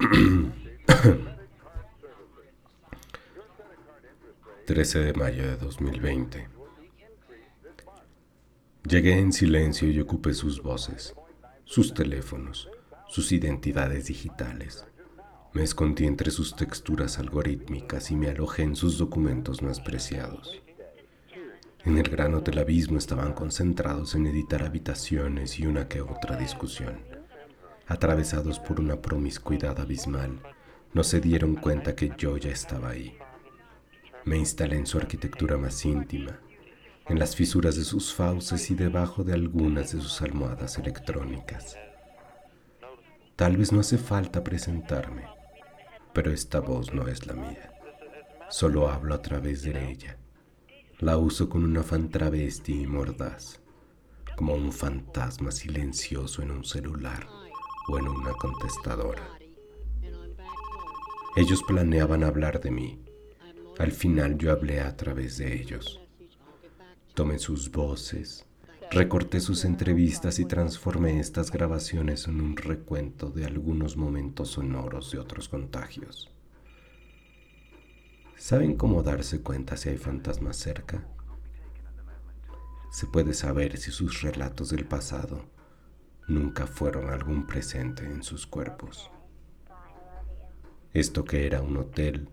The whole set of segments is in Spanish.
13 de mayo de 2020. Llegué en silencio y ocupé sus voces, sus teléfonos, sus identidades digitales. Me escondí entre sus texturas algorítmicas y me alojé en sus documentos más preciados. En el grano del abismo estaban concentrados en editar habitaciones y una que otra discusión. Atravesados por una promiscuidad abismal, no se dieron cuenta que yo ya estaba ahí. Me instalé en su arquitectura más íntima, en las fisuras de sus fauces y debajo de algunas de sus almohadas electrónicas. Tal vez no hace falta presentarme, pero esta voz no es la mía. Solo hablo a través de ella. La uso con un afán travesti y mordaz, como un fantasma silencioso en un celular o en una contestadora. Ellos planeaban hablar de mí. Al final yo hablé a través de ellos. Tomé sus voces, recorté sus entrevistas y transformé estas grabaciones en un recuento de algunos momentos sonoros de otros contagios. ¿Saben cómo darse cuenta si hay fantasmas cerca? Se puede saber si sus relatos del pasado nunca fueron algún presente en sus cuerpos. Esto que era un hotel,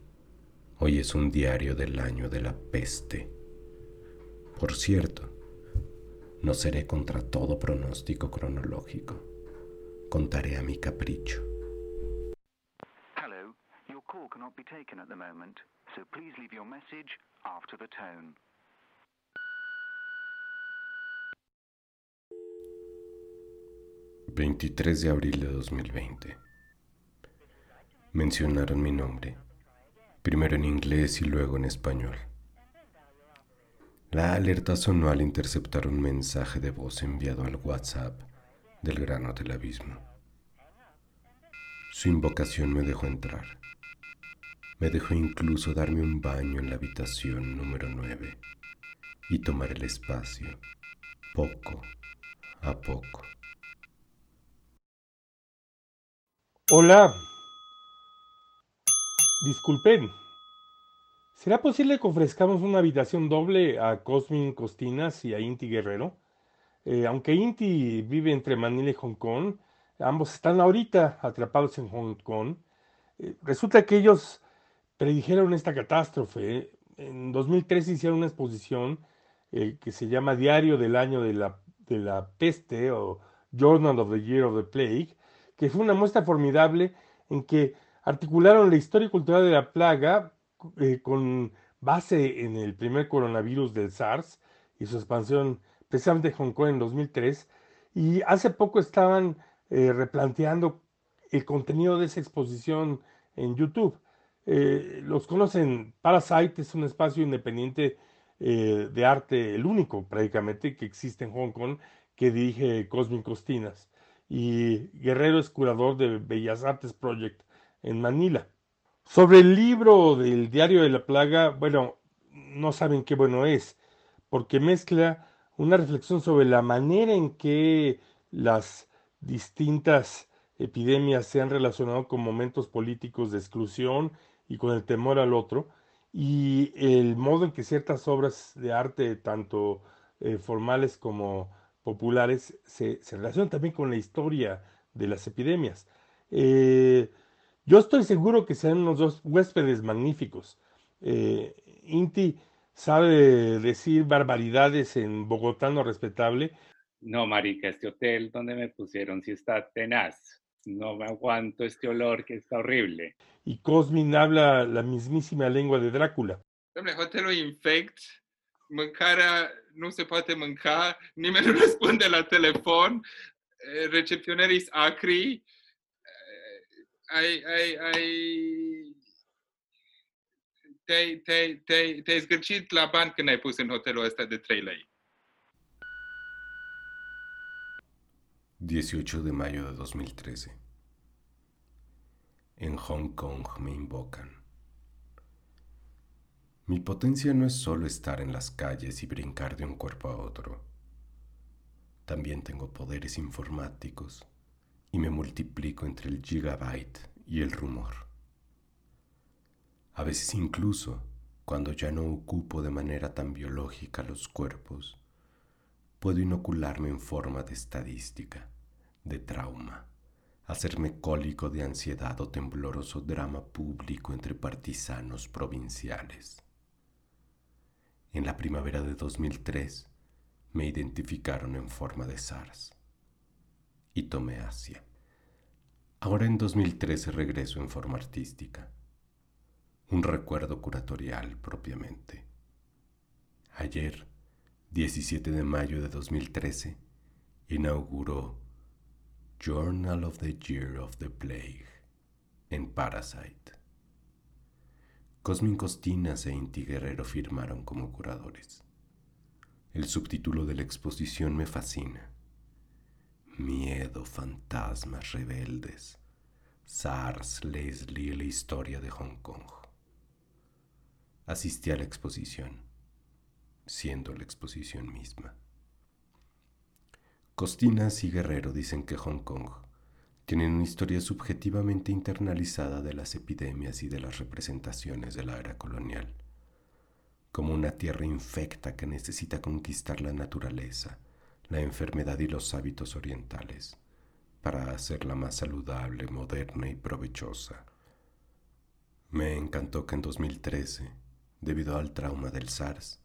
hoy es un diario del año de la peste. Por cierto, no seré contra todo pronóstico cronológico. Contaré a mi capricho. Hello, your call cannot be taken at the moment, so please leave your message after the tone. ...23 de abril de 2020... Mencionaron mi nombre, primero en inglés y luego en español. La alerta sonó al interceptar un mensaje de voz enviado al WhatsApp del grano del abismo. Su invocación me dejó entrar. Me dejó incluso darme un baño en la habitación número 9 y tomar el espacio, poco a poco. Hola. Disculpen, ¿Será posible que ofrezcamos una habitación doble a Cosmin Costinas y a Inti Guerrero? Eh, aunque Inti vive entre Manila y Hong Kong, ambos están ahorita atrapados en Hong Kong. Eh, resulta que ellos predijeron esta catástrofe. En 2003 hicieron una exposición eh, que se llama Diario del Año de la, de la Peste o Journal of the Year of the Plague, que fue una muestra formidable en que articularon la historia y cultura de la plaga eh, con base en el primer coronavirus del SARS y su expansión precisamente en Hong Kong en 2003. Y hace poco estaban eh, replanteando el contenido de esa exposición en YouTube. Eh, los conocen, Parasite es un espacio independiente de arte, el único prácticamente que existe en Hong Kong, que dirige Cosmin Costinas. Y Guerrero es curador de Bellas Artes Project en Manila. Sobre el libro del Diario de la Plaga, bueno, no saben qué bueno es, porque mezcla una reflexión sobre la manera en que las distintas epidemias se han relacionado con momentos políticos de exclusión y con el temor al otro, y el modo en que ciertas obras de arte, tanto eh, formales como populares, se, relacionan también con la historia de las epidemias. Eh, yo estoy seguro que serán unos dos huéspedes magníficos. Eh, Inti sabe decir barbaridades en bogotano respetable. No, marica, este hotel donde me pusieron sí está tenaz. No me aguanto este olor que está horrible. Y Cosmin habla la mismísima lengua de Drácula. Infect, cara no se puede mancar, ni me responde la teléfono, eh, recepcioneris acri, ai, ai, ai... Te-ai, te-ai, te-ai, te-ai zgârcit la bani când ai pus în hotelul ăsta de 3 lei. 18 de mayo de 2013. En Hong Kong me invocan. Mi potencia no es solo estar en las calles y brincar de un cuerpo a otro. También tengo poderes informáticos y me multiplico entre el gigabyte y el rumor. A veces incluso, cuando ya no ocupo de manera tan biológica los cuerpos, puedo inocularme en forma de estadística, de trauma, hacerme cólico de ansiedad o tembloroso drama público entre partisanos provinciales. En la primavera de 2003 me identificaron en forma de SARS y tomé Asia. Ahora en 2013 regreso en forma artística, un recuerdo curatorial propiamente. Ayer, 17 de mayo de 2013, inauguró Journal of the Year of the Plague en Parasite. Cosmin Costinas e Inti Guerrero firmaron como curadores. El subtítulo de la exposición me fascina. Miedo, fantasmas rebeldes. SARS, Leslie y la historia de Hong Kong. Asistí a la exposición, siendo la exposición misma. Costinas y Guerrero dicen que Hong Kong tiene una historia subjetivamente internalizada de las epidemias y de las representaciones de la era colonial, como una tierra infecta que necesita conquistar la naturaleza, la enfermedad y los hábitos orientales, para hacerla más saludable, moderna y provechosa. Me encantó que en 2013, debido al trauma del SARS,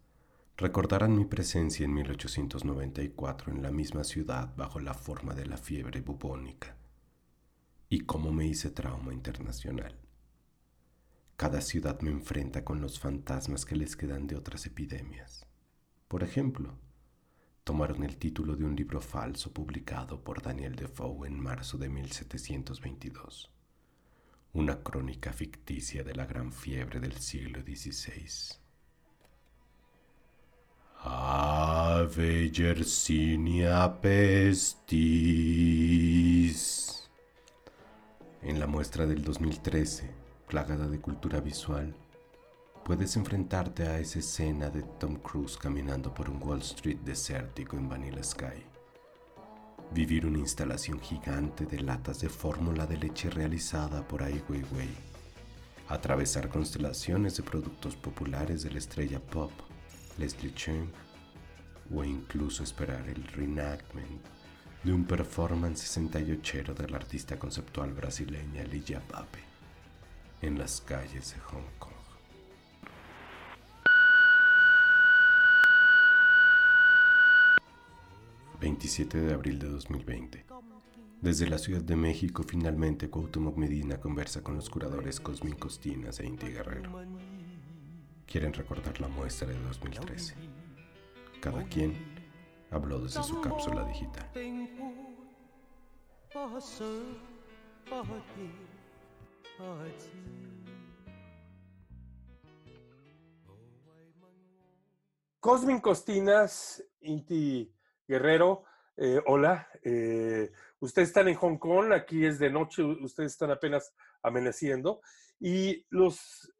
recordaran mi presencia en 1894 en la misma ciudad bajo la forma de la fiebre bubónica y cómo me hice trauma internacional. Cada ciudad me enfrenta con los fantasmas que les quedan de otras epidemias. Por ejemplo, tomaron el título de un libro falso publicado por Daniel Defoe en marzo de 1722, una crónica ficticia de la gran fiebre del siglo XVI. Ave Yersinia pestis. En la muestra del 2013, plagada de cultura visual, puedes enfrentarte a esa escena de Tom Cruise caminando por un Wall Street desértico en Vanilla Sky. Vivir una instalación gigante de latas de fórmula de leche realizada por Ai Weiwei. Atravesar constelaciones de productos populares de la estrella pop Leslie Chung, o incluso esperar el reenactment de un performance 68 del artista conceptual brasileña Ligia Pape en las calles de Hong Kong. ...27 de abril de 2020... Desde la Ciudad de México, finalmente Cuauhtémoc Medina conversa con los curadores Cosmin Costinas e Inti Guerrero quieren recordar la muestra de 2013. Cada quien habló desde su cápsula digital. Cosmin Costinas, Inti Guerrero, eh, hola. Eh, ustedes están en Hong Kong, aquí es de noche, ustedes están apenas amaneciendo. Y los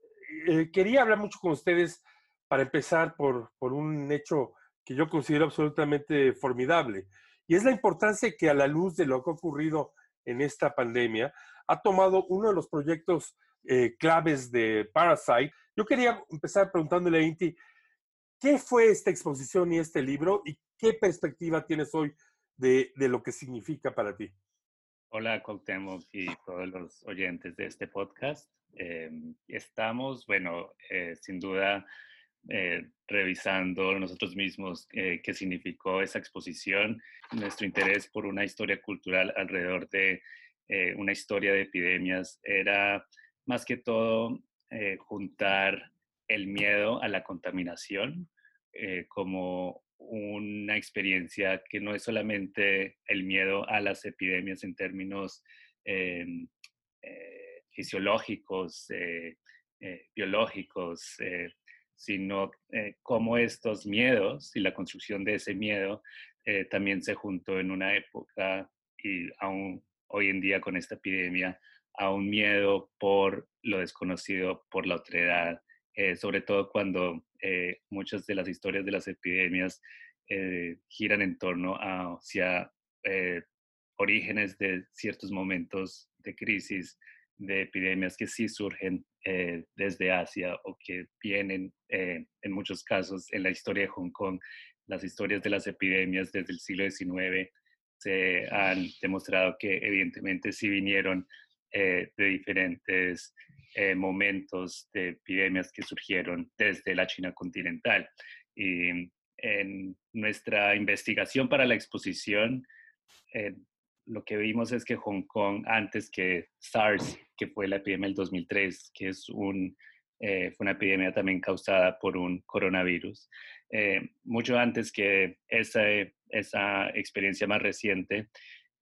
eh, quería hablar mucho con ustedes para empezar por, por un hecho que yo considero absolutamente formidable, y es la importancia que a la luz de lo que ha ocurrido en esta pandemia, ha tomado uno de los proyectos eh, claves de Parasite. Yo quería empezar preguntándole a Inti, ¿qué fue esta exposición y este libro y qué perspectiva tienes hoy de, de lo que significa para ti? Hola, Cuauhtémoc y todos los oyentes de este podcast. Em, estamos, bueno, eh, sin duda eh, revisando nosotros mismos eh, qué significó esa exposición, nuestro interés por una historia cultural alrededor de una historia de epidemias era más que todo juntar el miedo a la contaminación como una experiencia que no es solamente el miedo a las epidemias en términos fisiológicos, eh, eh, biológicos, eh, sino cómo estos miedos y la construcción de ese miedo también se juntó en una época y aún hoy en día con esta epidemia a un miedo por lo desconocido, por la otredad, sobre todo cuando muchas de las historias de las epidemias giran en torno a hacia orígenes de ciertos momentos de crisis de epidemias que sí surgen eh, desde Asia o que vienen eh, en muchos casos en la historia de Hong Kong. Las historias de las epidemias desde el siglo XIX se han demostrado que evidentemente sí vinieron de diferentes momentos de epidemias que surgieron desde la China continental. Y en nuestra investigación para la exposición, lo que vimos es que Hong Kong, antes que SARS, que fue la epidemia del 2003, que es un, eh, fue una epidemia también causada por un coronavirus, eh, mucho antes que esa, esa experiencia más reciente,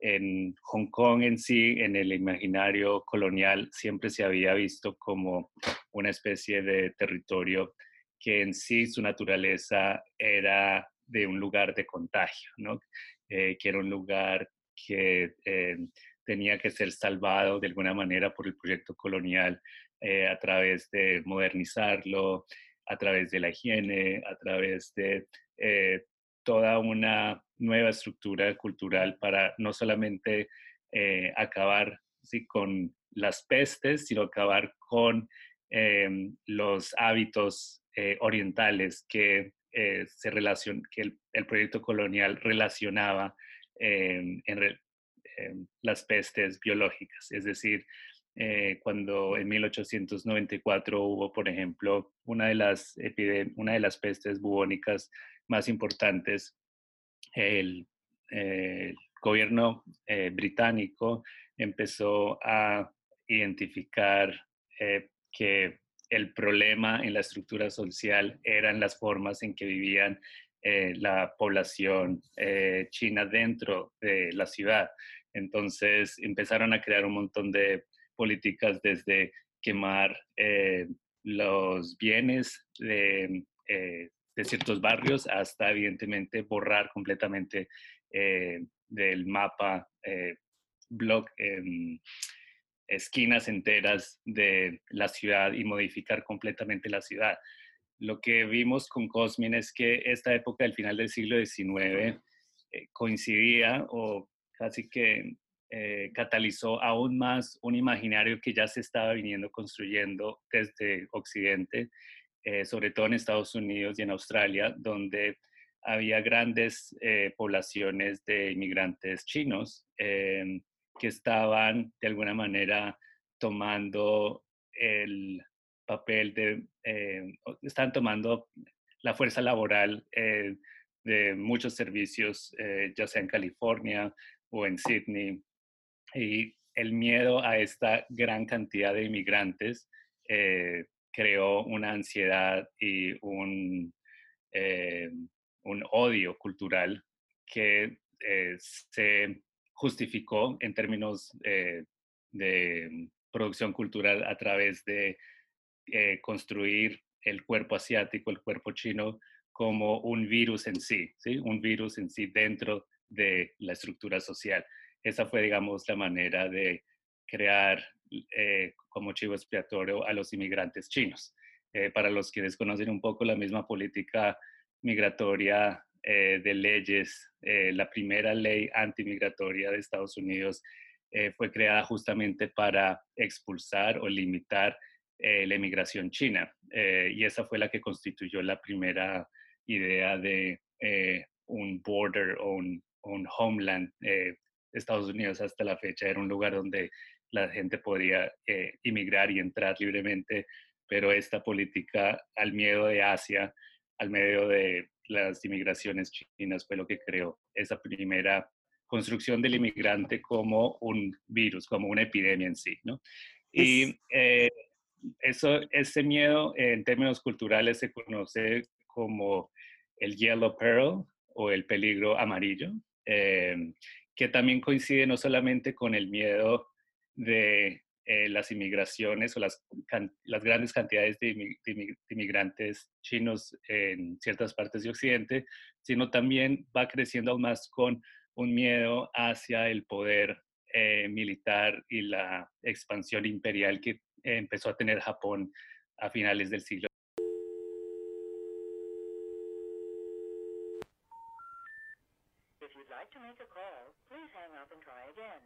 en Hong Kong en sí, en el imaginario colonial, siempre se había visto como una especie de territorio que en sí su naturaleza era de un lugar de contagio, ¿no? Eh, que era un lugar que eh, tenía que ser salvado de alguna manera por el proyecto colonial eh, a través de modernizarlo, a través de la higiene, a través de eh, toda una nueva estructura cultural para no solamente acabar con las pestes, sino acabar con los hábitos orientales que, se que el, proyecto colonial relacionaba en, las pestes biológicas. Es decir, eh, cuando en 1894 hubo, por ejemplo, una de las, una de las pestes bubónicas más importantes, el, gobierno eh, británico empezó a identificar eh, que el problema en la estructura social eran las formas en que vivían eh, la población eh, china dentro de la ciudad. Entonces empezaron a crear un montón de políticas desde quemar eh, los bienes de, ciertos barrios hasta evidentemente borrar completamente del mapa block, esquinas enteras de la ciudad y modificar completamente la ciudad lo que vimos con Cosmin es que esta época del final del siglo XIX eh, coincidía o casi que eh, catalizó aún más un imaginario que ya se estaba viniendo construyendo desde Occidente, eh, sobre todo en Estados Unidos y en Australia, donde había grandes poblaciones de inmigrantes chinos que estaban de alguna manera tomando el, papel de, eh, están tomando la fuerza laboral eh, de muchos servicios, eh, ya sea en California o en Sydney. Y el miedo a esta gran cantidad de inmigrantes creó una ansiedad y un, un odio cultural que se justificó en términos de producción cultural a través de eh, construir el cuerpo asiático, el cuerpo chino, como un virus en sí, ¿sí? un virus en sí dentro de la estructura social. Esa fue, digamos, la manera de crear eh, como chivo expiatorio a los inmigrantes chinos. Eh, para los que desconocen un poco la misma política migratoria de leyes, la primera ley antimigratoria de Estados Unidos fue creada justamente para expulsar o limitar eh, la emigración china. Eh, y esa fue la que constituyó la primera idea de eh, un border o un, homeland. Estados Unidos hasta la fecha era un lugar donde la gente podía inmigrar y entrar libremente, pero esta política al miedo de Asia, al medio de las inmigraciones chinas, fue lo que creó esa primera construcción del inmigrante como un virus, como una epidemia en sí, ¿no? Y eso, ese miedo en términos culturales se conoce como el yellow peril o el peligro amarillo, eh, que también coincide no solamente con el miedo de eh, las inmigraciones o las, las grandes cantidades de, inmigrantes chinos en ciertas partes de Occidente, sino también va creciendo aún más con un miedo hacia el poder eh, militar y la expansión imperial que empezó a tener Japón a finales del siglo. If you'd like to make a call, please hang up and try again.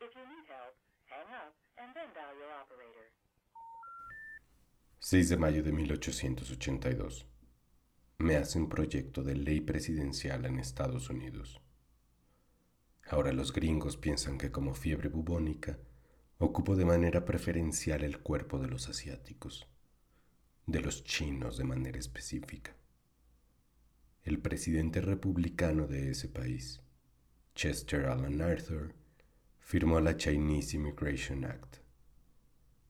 If you need help, 6 de mayo de 1882. Me hacen proyecto de ley presidencial en Estados Unidos. Ahora los gringos piensan que como fiebre bubónica ocupo de manera preferencial el cuerpo de los asiáticos, de los chinos de manera específica. El presidente republicano de ese país, Chester Alan Arthur, firmó la Chinese Immigration Act,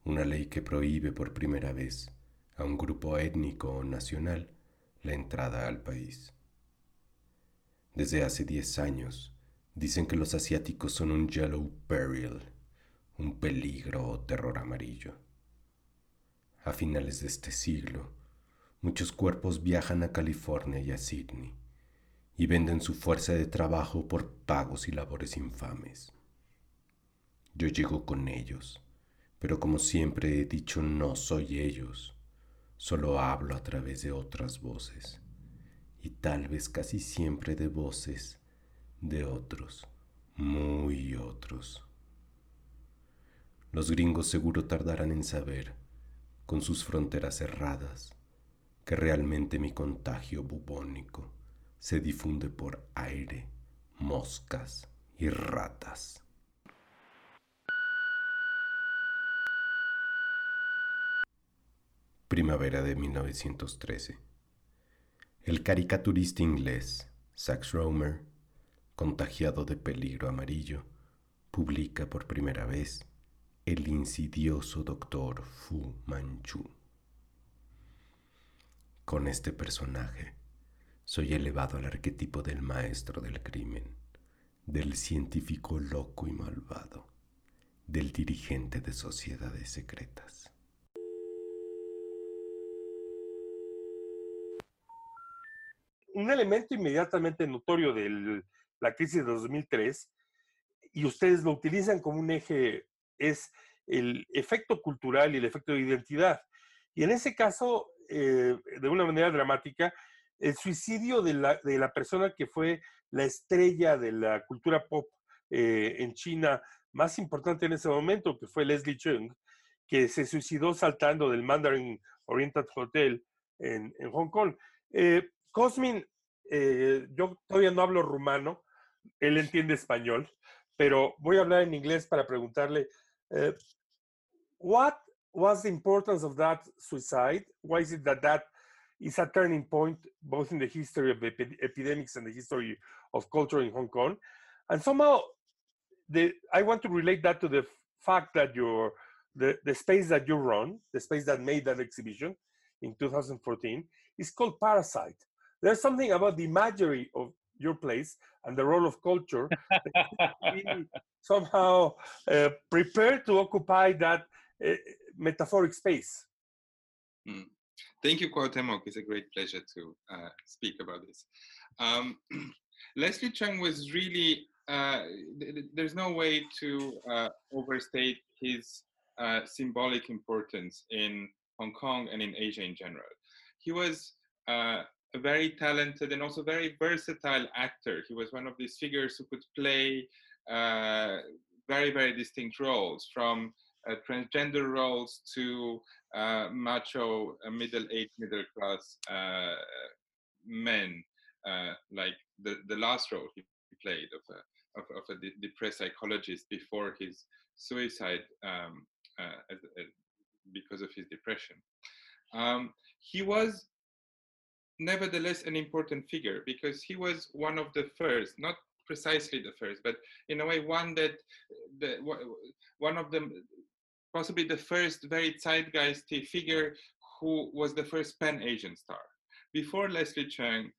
una ley que prohíbe por primera vez a un grupo étnico o nacional la entrada al país. Desde hace 10 años dicen que los asiáticos son un yellow peril, un peligro o terror amarillo. A finales de este siglo, muchos cuerpos viajan a California y a Sydney y venden su fuerza de trabajo por pagos y labores infames. Yo llego con ellos, pero como siempre he dicho, no soy ellos, solo hablo a través de otras voces, y tal vez casi siempre de voces de otros, muy otros. Los gringos seguro tardarán en saber, con sus fronteras cerradas, que realmente mi contagio bubónico se difunde por aire, moscas y ratas. Primavera de 1913. El caricaturista inglés Sax Romer, contagiado de peligro amarillo, publica por primera vez El insidioso doctor Fu Manchu. Con este personaje soy elevado al arquetipo del maestro del crimen, del científico loco y malvado, del dirigente de sociedades secretas. Un elemento inmediatamente notorio de la crisis de 2003, y ustedes lo utilizan como un eje, es el efecto cultural y el efecto de identidad. Y en ese caso, eh, de una manera dramática, el suicidio de la, de la, persona que fue la estrella de la cultura pop eh, en China más importante en ese momento, que fue Leslie Chung, que se suicidó saltando del Mandarin Oriental Hotel en, en Hong Kong. Eh, Cosmin, yo todavía no hablo rumano, él entiende español, pero voy a hablar en inglés para preguntarle, uh, what was the importance of that suicide? Why is it that that is a turning point both in the history of epi epidemics and the history of culture in Hong Kong. And somehow, the, I want to relate that to the fact that your the, the space that you run, the space that made that exhibition in 2014, is called Parasite. There's something about the imagery of your place and the role of culture somehow uh, prepared to occupy that uh, metaphoric space. Mm. Thank you, Cuauhtemoc. It's a great pleasure to uh, speak about this. Um, Leslie Chung was really, uh, th there's no way to uh, overstate his uh, symbolic importance in Hong Kong and in Asia in general. He was uh, a very talented and also very versatile actor. He was one of these figures who could play uh, very, very distinct roles from uh, transgender roles to uh, macho, uh, middle-aged, middle-class uh, men, uh, like the, the last role he played of a, of, of a de depressed psychologist before his suicide um, as, as because of his depression. Um, he was nevertheless an important figure because he was one of the first, not precisely the first, but in a way one that the, one of them possibly the first very zeitgeisty figure who was the first pan-Asian star. Before Leslie Chung,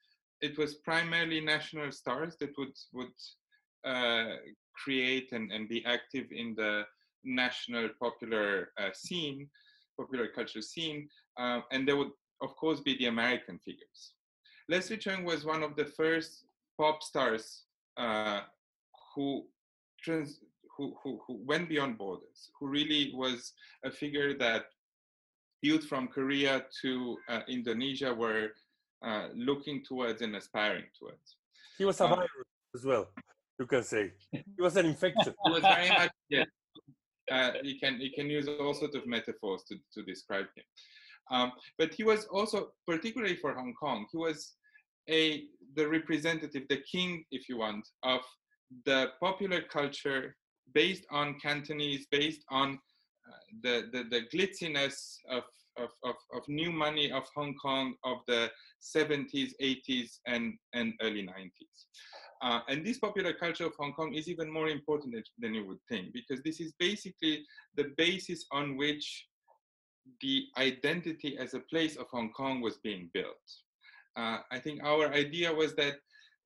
it was primarily national stars that would would uh, create and, and be active in the national popular uh, scene, popular culture scene, uh, and they would of course be the American figures. Leslie Chung was one of the first pop stars uh, who trans who, who, who went beyond borders, who really was a figure that youth from Korea to uh, Indonesia were uh, looking towards and aspiring towards. He was a um, virus as well, you can say. He was an infection. He was very much, yes. uh, you can you can use all sorts of metaphors to, to describe him. Um, but he was also, particularly for Hong Kong, he was a the representative, the king, if you want, of the popular culture based on Cantonese, based on uh, the, the, the glitziness of, of, of, of, new money of Hong Kong of the 70s, 80s, and, and early 90s. Uh, and this popular culture of Hong Kong is even more important than you would think, because this is basically the basis on which the identity as a place of Hong Kong was being built. Uh, I think our idea was that,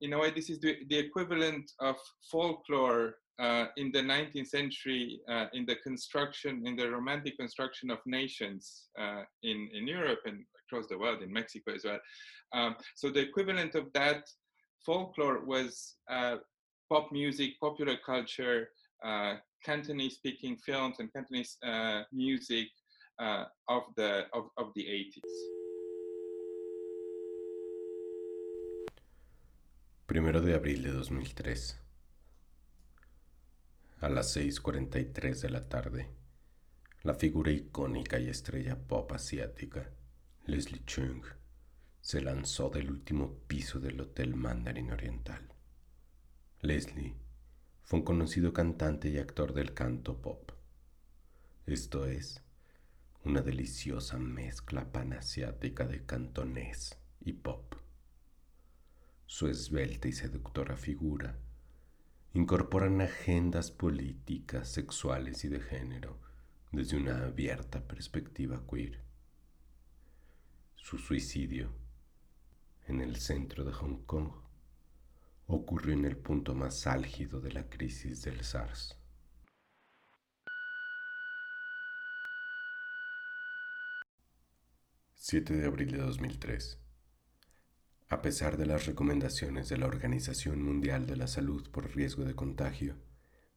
in a way, this is the, the equivalent of folklore uh, in the 19th century uh, in the construction, in the romantic construction of nations uh, in, in Europe and across the world, in Mexico as well. Um, so the equivalent of that folklore was uh, pop music, popular culture, uh, Cantonese speaking films and Cantonese music, uh, of, the, of, the 80s. Primero de abril de 2003. A las 6.43 de la tarde, la figura icónica y estrella pop asiática, Leslie Chung, se lanzó del último piso del Hotel Mandarin Oriental. Leslie fue un conocido cantante y actor del canto pop. Esto es, una deliciosa mezcla panasiática de cantonés y pop. Su esbelta y seductora figura incorporan agendas políticas, sexuales y de género desde una abierta perspectiva queer. Su suicidio en el centro de Hong Kong ocurrió en el punto más álgido de la crisis del SARS. 7 de abril de 2003. A pesar de las recomendaciones de la Organización Mundial de la Salud por riesgo de contagio,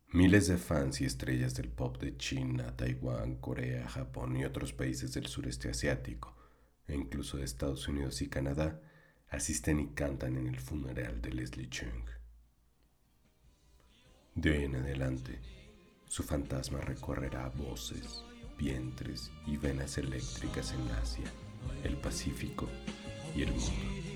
miles de fans y estrellas del pop de China, Taiwán, Corea, Japón y otros países del sureste asiático, e incluso de Estados Unidos y Canadá, asisten y cantan en el funeral de Leslie Chung. De en adelante, su fantasma recorrerá voces, vientres y venas eléctricas en Asia el Pacífico y el mundo.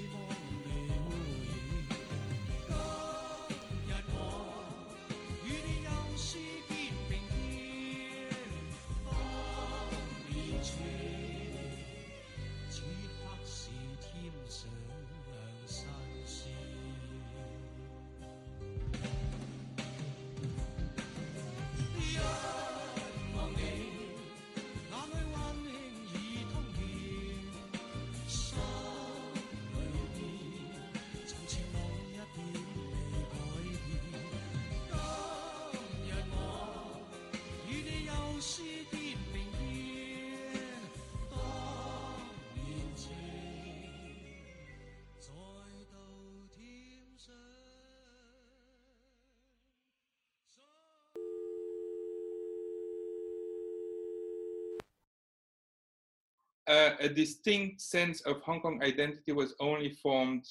Uh, a distinct sense of Hong Kong identity was only formed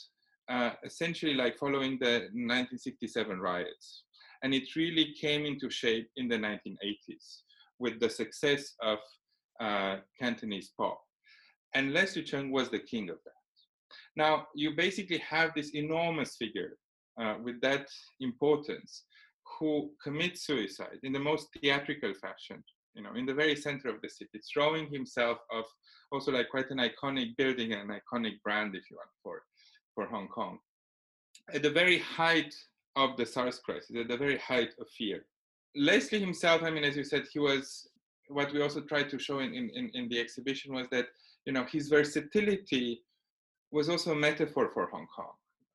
uh, essentially like following the 1967 riots. And it really came into shape in the 1980s with the success of uh, Cantonese pop. And Leslie Chung was the king of that. Now, you basically have this enormous figure uh, with that importance who commits suicide in the most theatrical fashion you know, in the very center of the city, throwing himself off also like quite an iconic building and an iconic brand, if you want, for, for Hong Kong. At the very height of the SARS crisis, at the very height of fear. Leslie himself, I mean, as you said, he was, what we also tried to show in, in, in the exhibition was that, you know, his versatility was also a metaphor for Hong Kong.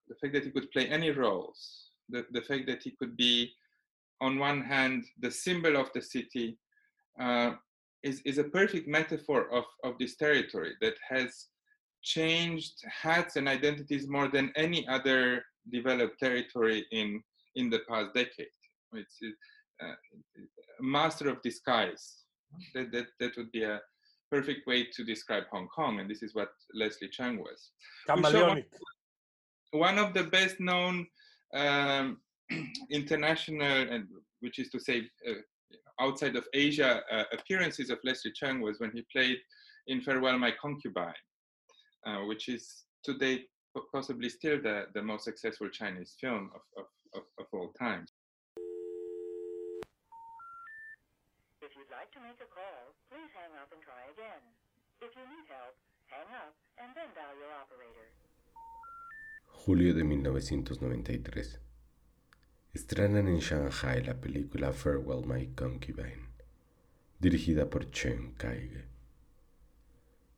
The fact that he could play any roles, the, the fact that he could be, on one hand, the symbol of the city, uh, is, is a perfect metaphor of, of this territory that has changed hats and identities more than any other developed territory in, in the past decade. It's uh, a master of disguise. That, that, that would be a perfect way to describe Hong Kong, and this is what Leslie Chang was. One, of the best known um, international, and which is to say, uh, outside of Asia uh, appearances of Leslie Chung was when he played in Farewell My Concubine, uh, which is today possibly still the, the most successful Chinese film of, of, of, of all time. If you'd like to make a call, please hang up and try again. If you need help, hang up and then dial your operator. Julio de 1993. Estrenan en Shanghai la película Farewell My Concubine, dirigida por Chen Kaige.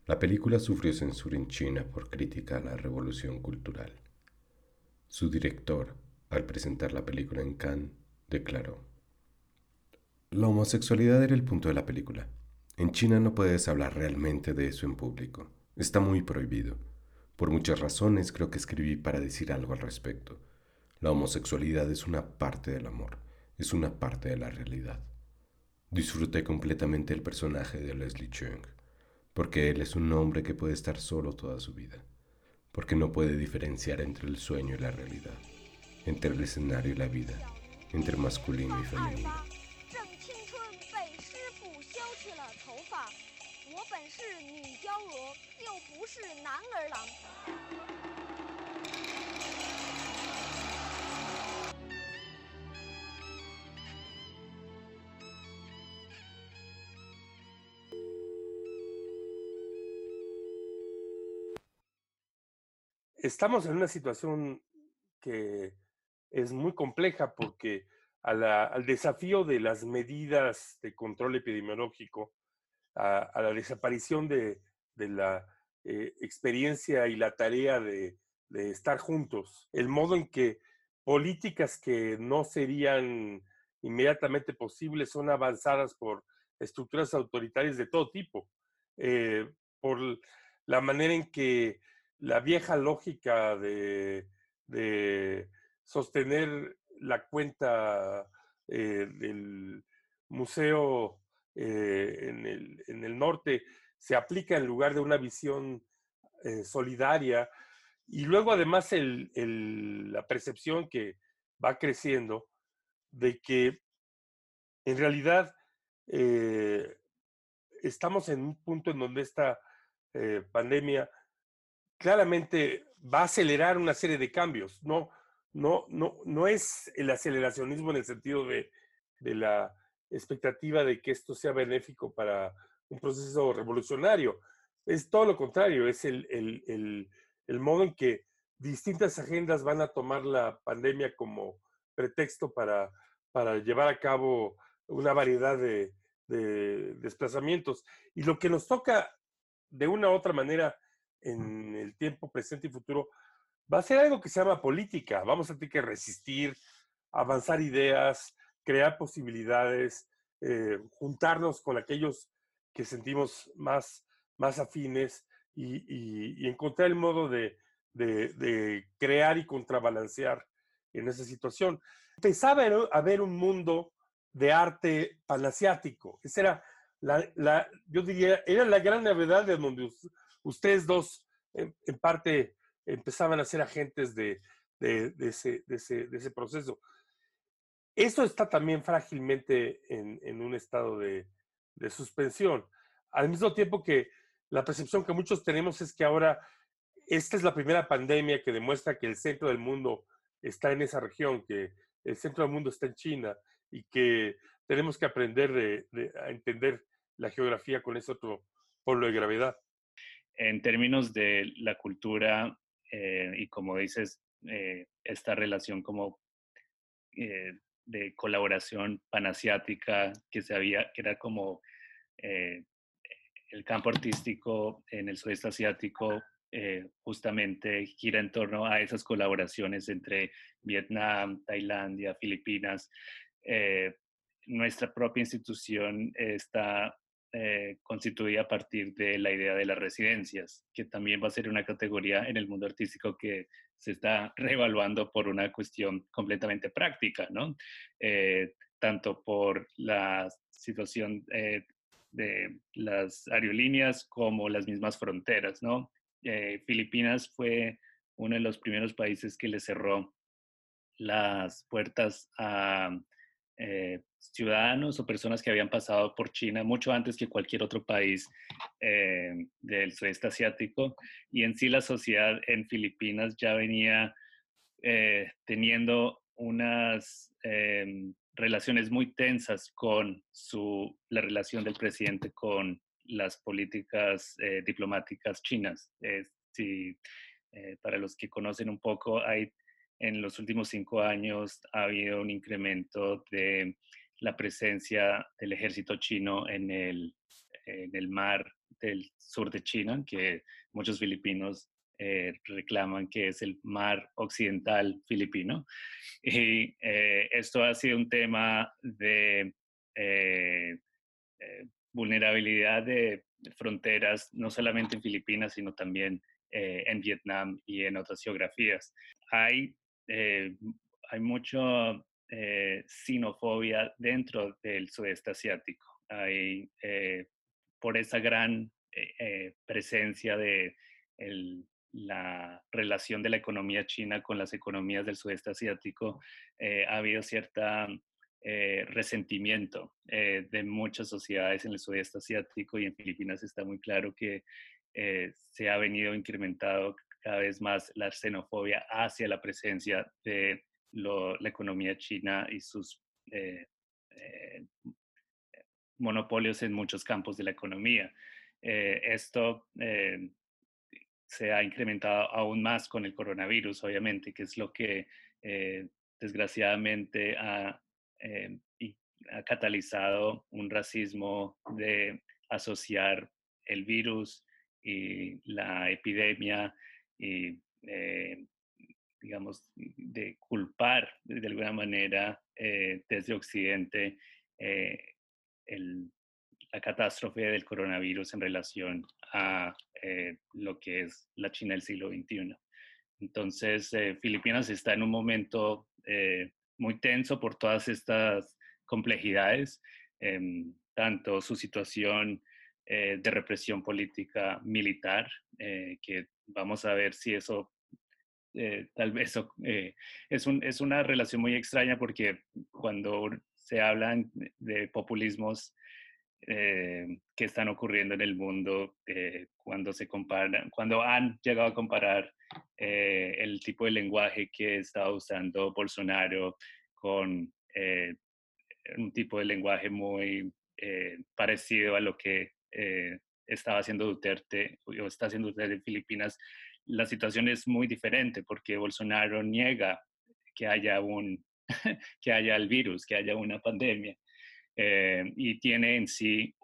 La película sufrió censura en China por crítica a la revolución cultural. Su director, al presentar la película en Cannes, declaró, La homosexualidad era el punto de la película. En China no puedes hablar realmente de eso en público. Está muy prohibido. Por muchas razones creo que escribí para decir algo al respecto. La homosexualidad es una parte del amor, es una parte de la realidad. Disfruté completamente el personaje de Leslie Chung porque Él es un hombre que puede estar solo toda su vida, porque no puede diferenciar entre el sueño y la realidad, entre el escenario y la vida, entre masculino y femenino. Estamos en una situación que es muy compleja porque al desafío de las medidas de control epidemiológico, a, la desaparición de, la eh, experiencia y la tarea de, estar juntos, el modo en que políticas que no serían inmediatamente posibles son avanzadas por estructuras autoritarias de todo tipo, eh, por la manera en que la vieja lógica de, sostener la cuenta eh, del museo eh, en, el, norte se aplica en lugar de una visión eh, solidaria. Y luego además la percepción que va creciendo de que en realidad estamos en un punto en donde esta pandemia claramente va a acelerar una serie de cambios. No, no, no, no es el aceleracionismo en el sentido de, la expectativa de que esto sea benéfico para un proceso revolucionario. Es todo lo contrario, es el, modo en que distintas agendas van a tomar la pandemia como pretexto para, para llevar a cabo una variedad de, de desplazamientos. Y lo que nos toca de una u otra manera en el tiempo presente y futuro, va a ser algo que se llama política. Vamos a tener que resistir, avanzar ideas, crear posibilidades, eh, juntarnos con aquellos que sentimos más, más afines y, encontrar el modo de, crear y contrabalancear en esa situación. Empezaba a haber un mundo de arte panasiático. Esa era la, yo diría, era la gran novedad de donde ustedes dos en, parte empezaban a ser agentes de, ese, proceso. Esto está también frágilmente en, un estado de, suspensión, al mismo tiempo que la percepción que muchos tenemos es que ahora esta es la primera pandemia que demuestra que el centro del mundo está en esa región, que el centro del mundo está en China y que tenemos que aprender a entender la geografía con ese otro polo de gravedad en términos de la cultura eh, y como dices, eh, esta relación como eh, de colaboración panasiática que se había, que era como el campo artístico en el sudeste asiático justamente gira en torno a esas colaboraciones entre Vietnam, Tailandia, Filipinas. nuestra propia institución está eh, a partir de la idea de las residencias, que también va a ser una categoría en el mundo artístico que se está reevaluando por una cuestión completamente práctica, ¿no? Eh, tanto por la situación eh, de las aerolíneas como las mismas fronteras, ¿no? Filipinas fue uno de los primeros países que le cerró las puertas a eh, ciudadanos o personas que habían pasado por China mucho antes que cualquier otro país eh, del sudeste asiático. Y en sí la sociedad en Filipinas ya venía eh, teniendo unas em, relaciones muy tensas con su, la relación del presidente con las políticas diplomáticas chinas. si, para los que conocen un poco, hay en los últimos cinco años ha habido un incremento de la presencia del ejército chino en el, en el mar del sur de China, que muchos filipinos eh, reclaman que es el mar occidental filipino. Y eh, esto ha sido un tema de eh, vulnerabilidad de fronteras, no solamente en Filipinas, sino también en Vietnam y en otras geografías. Hay eh, hay mucha eh, sinofobia dentro del sudeste asiático. Hay, eh, por esa gran presencia de la relación de la economía china con las economías del sudeste asiático, ha habido cierta resentimiento de muchas sociedades en el sudeste asiático y en Filipinas está muy claro que se ha venido incrementado cada vez más la xenofobia hacia la presencia de la economía china y sus eh, eh, monopolios en muchos campos de la economía. Eh, esto se ha incrementado aún más con el coronavirus, obviamente, que es lo que desgraciadamente ha, ha catalizado un racismo de asociar el virus y la epidemia y, eh, digamos, de culpar de alguna manera eh, desde Occidente eh, la catástrofe del coronavirus en relación a lo que es la China del siglo XXI. Entonces, Filipinas está en un momento muy tenso por todas estas complejidades, em, tanto su situación de represión política militar, que vamos a ver si eso, eh, tal vez eh, es, un, es una relación muy extraña porque cuando se hablan de populismos eh, que están ocurriendo en el mundo, cuando se comparan, cuando han llegado a comparar el tipo de lenguaje que estaba usando Bolsonaro con un tipo de lenguaje muy parecido a lo que estaba haciendo Duterte o está haciendo Duterte en Filipinas, la situación es muy diferente porque Bolsonaro niega que haya, un, que haya el virus, que haya una pandemia. Eh, y tiene en sí,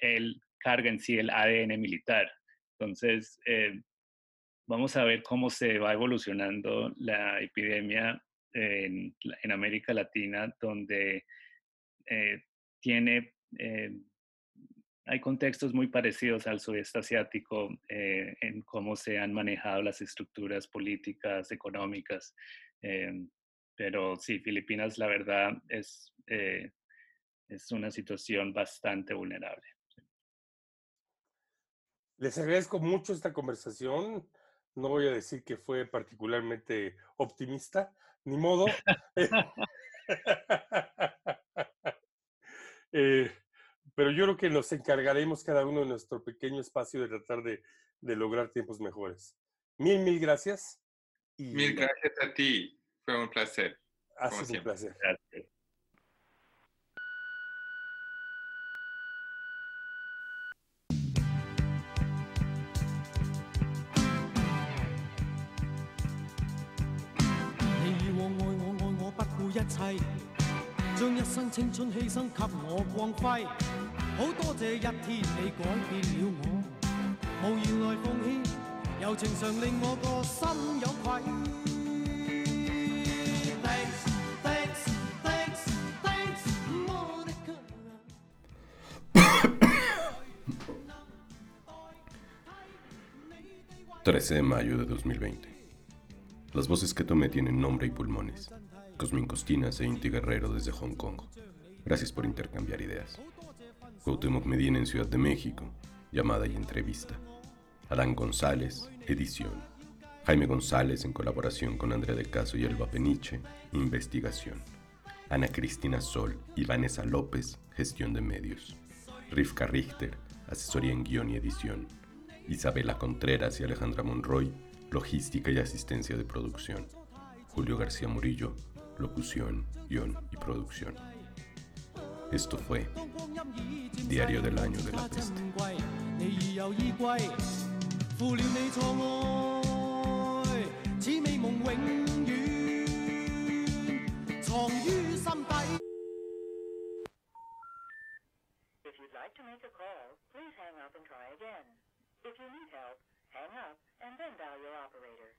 él carga en sí el ADN militar. Entonces, eh, vamos a ver cómo se va evolucionando la epidemia en, en América Latina, donde eh, tiene hay contextos muy parecidos al sudeste asiático eh, en cómo se han manejado las estructuras políticas, económicas. Eh, pero sí, Filipinas, la verdad, es, eh, es una situación bastante vulnerable. Les agradezco mucho esta conversación. No voy a decir que fue particularmente optimista, ni modo. eh, pero yo creo que nos encargaremos cada uno de nuestro pequeño espacio de tratar de, de lograr tiempos mejores. Mil, mil gracias. Y mil gracias a ti. Fue un placer. Ha sido un placer. Gracias. ...13 de mayo de 2020. Las voces que tomé tienen nombre y pulmones. Cosmin Costinas e Inti Guerrero desde Hong Kong. Gracias por intercambiar ideas. Cuauhtémoc Medina en Ciudad de México, llamada y entrevista. Adán González, edición. Jaime González en colaboración con Andrea de Caso y Elba Peniche, investigación. Ana Cristina Sol y Vanessa López, gestión de medios. Rivka Richter, asesoría en guion y edición. Isabela Contreras y Alejandra Monroy, logística y asistencia de producción. Julio García Murillo, locución, guion y producción. Esto fue Diario del Año de la Peste. to make a call, please hang up and try again. If you need help, hang up and then dial your operator.